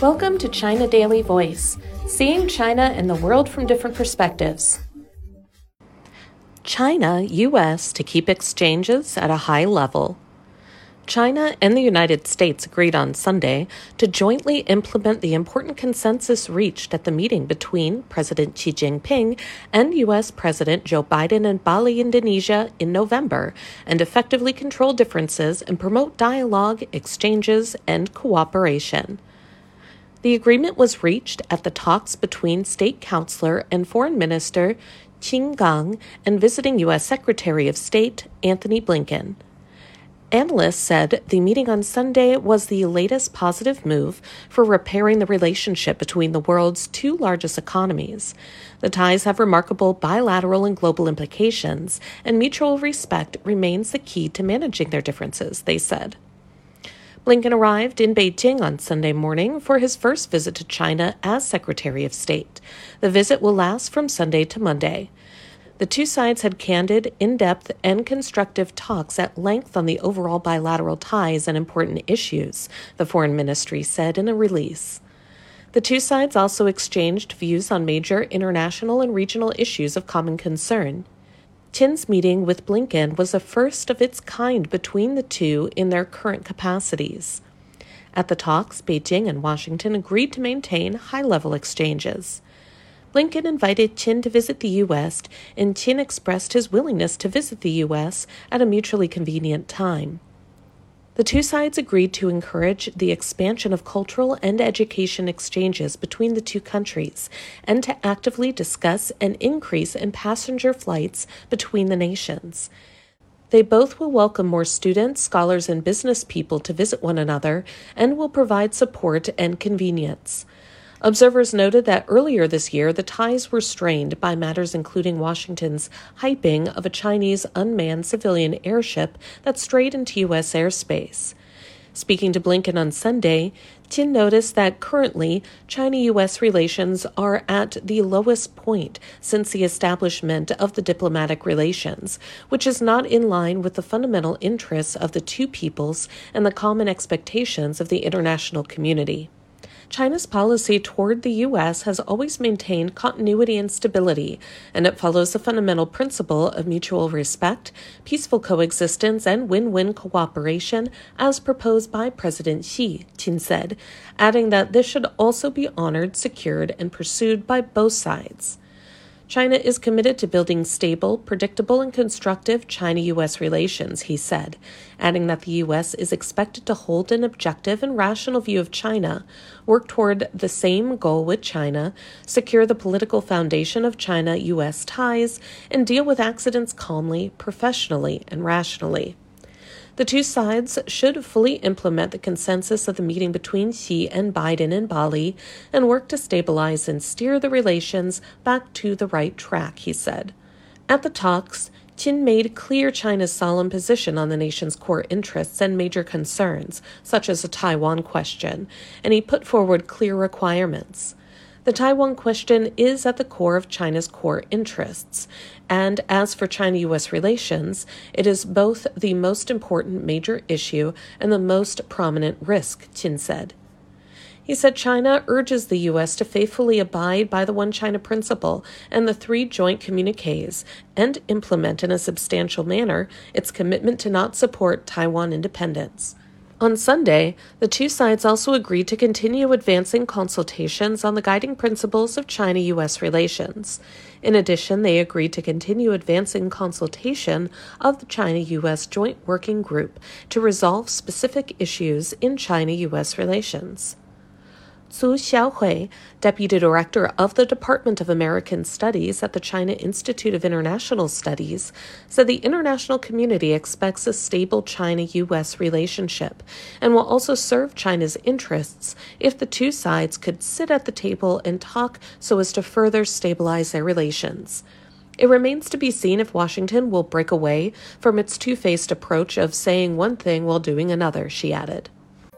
Welcome to China Daily Voice, seeing China and the world from different perspectives. China, U.S. to keep exchanges at a high level. China and the United States agreed on Sunday to jointly implement the important consensus reached at the meeting between President Xi Jinping and U.S. President Joe Biden in Bali, Indonesia in November and effectively control differences and promote dialogue, exchanges, and cooperation. The agreement was reached at the talks between State Councilor and Foreign Minister Qin Gang and visiting U.S. Secretary of State Antony Blinken. Analysts said the meeting on Sunday was the latest positive move for repairing the relationship between the world's two largest economies. The ties have remarkable bilateral and global implications, and mutual respect remains the key to managing their differences, they said. Blinken arrived in Beijing on Sunday morning for his first visit to China as Secretary of State. The visit will last from Sunday to Monday. The two sides had candid, in depth, and constructive talks at length on the overall bilateral ties and important issues, the Foreign Ministry said in a release. The two sides also exchanged views on major international and regional issues of common concern. Qin's meeting with Blinken was a first of its kind between the two in their current capacities. At the talks, Beijing and Washington agreed to maintain high level exchanges. Blinken invited Qin to visit the U.S., and Qin expressed his willingness to visit the U.S. at a mutually convenient time. The two sides agreed to encourage the expansion of cultural and education exchanges between the two countries and to actively discuss an increase in passenger flights between the nations. They both will welcome more students, scholars, and business people to visit one another and will provide support and convenience. Observers noted that earlier this year, the ties were strained by matters including Washington's hyping of a Chinese unmanned civilian airship that strayed into U.S. airspace. Speaking to Blinken on Sunday, Qin noticed that currently China U.S. relations are at the lowest point since the establishment of the diplomatic relations, which is not in line with the fundamental interests of the two peoples and the common expectations of the international community. China's policy toward the U.S. has always maintained continuity and stability, and it follows the fundamental principle of mutual respect, peaceful coexistence, and win win cooperation as proposed by President Xi, Qin said, adding that this should also be honored, secured, and pursued by both sides. China is committed to building stable, predictable, and constructive China U.S. relations, he said, adding that the U.S. is expected to hold an objective and rational view of China, work toward the same goal with China, secure the political foundation of China U.S. ties, and deal with accidents calmly, professionally, and rationally. The two sides should fully implement the consensus of the meeting between Xi and Biden in Bali and work to stabilize and steer the relations back to the right track, he said. At the talks, Qin made clear China's solemn position on the nation's core interests and major concerns, such as the Taiwan question, and he put forward clear requirements. The Taiwan question is at the core of China's core interests, and as for China US relations, it is both the most important major issue and the most prominent risk, Qin said. He said China urges the U.S. to faithfully abide by the One China principle and the three joint communiques and implement in a substantial manner its commitment to not support Taiwan independence. On Sunday, the two sides also agreed to continue advancing consultations on the guiding principles of China U.S. relations. In addition, they agreed to continue advancing consultation of the China U.S. Joint Working Group to resolve specific issues in China U.S. relations. Zhu Xiaohui, Deputy Director of the Department of American Studies at the China Institute of International Studies, said the international community expects a stable China U.S. relationship and will also serve China's interests if the two sides could sit at the table and talk so as to further stabilize their relations. It remains to be seen if Washington will break away from its two faced approach of saying one thing while doing another, she added.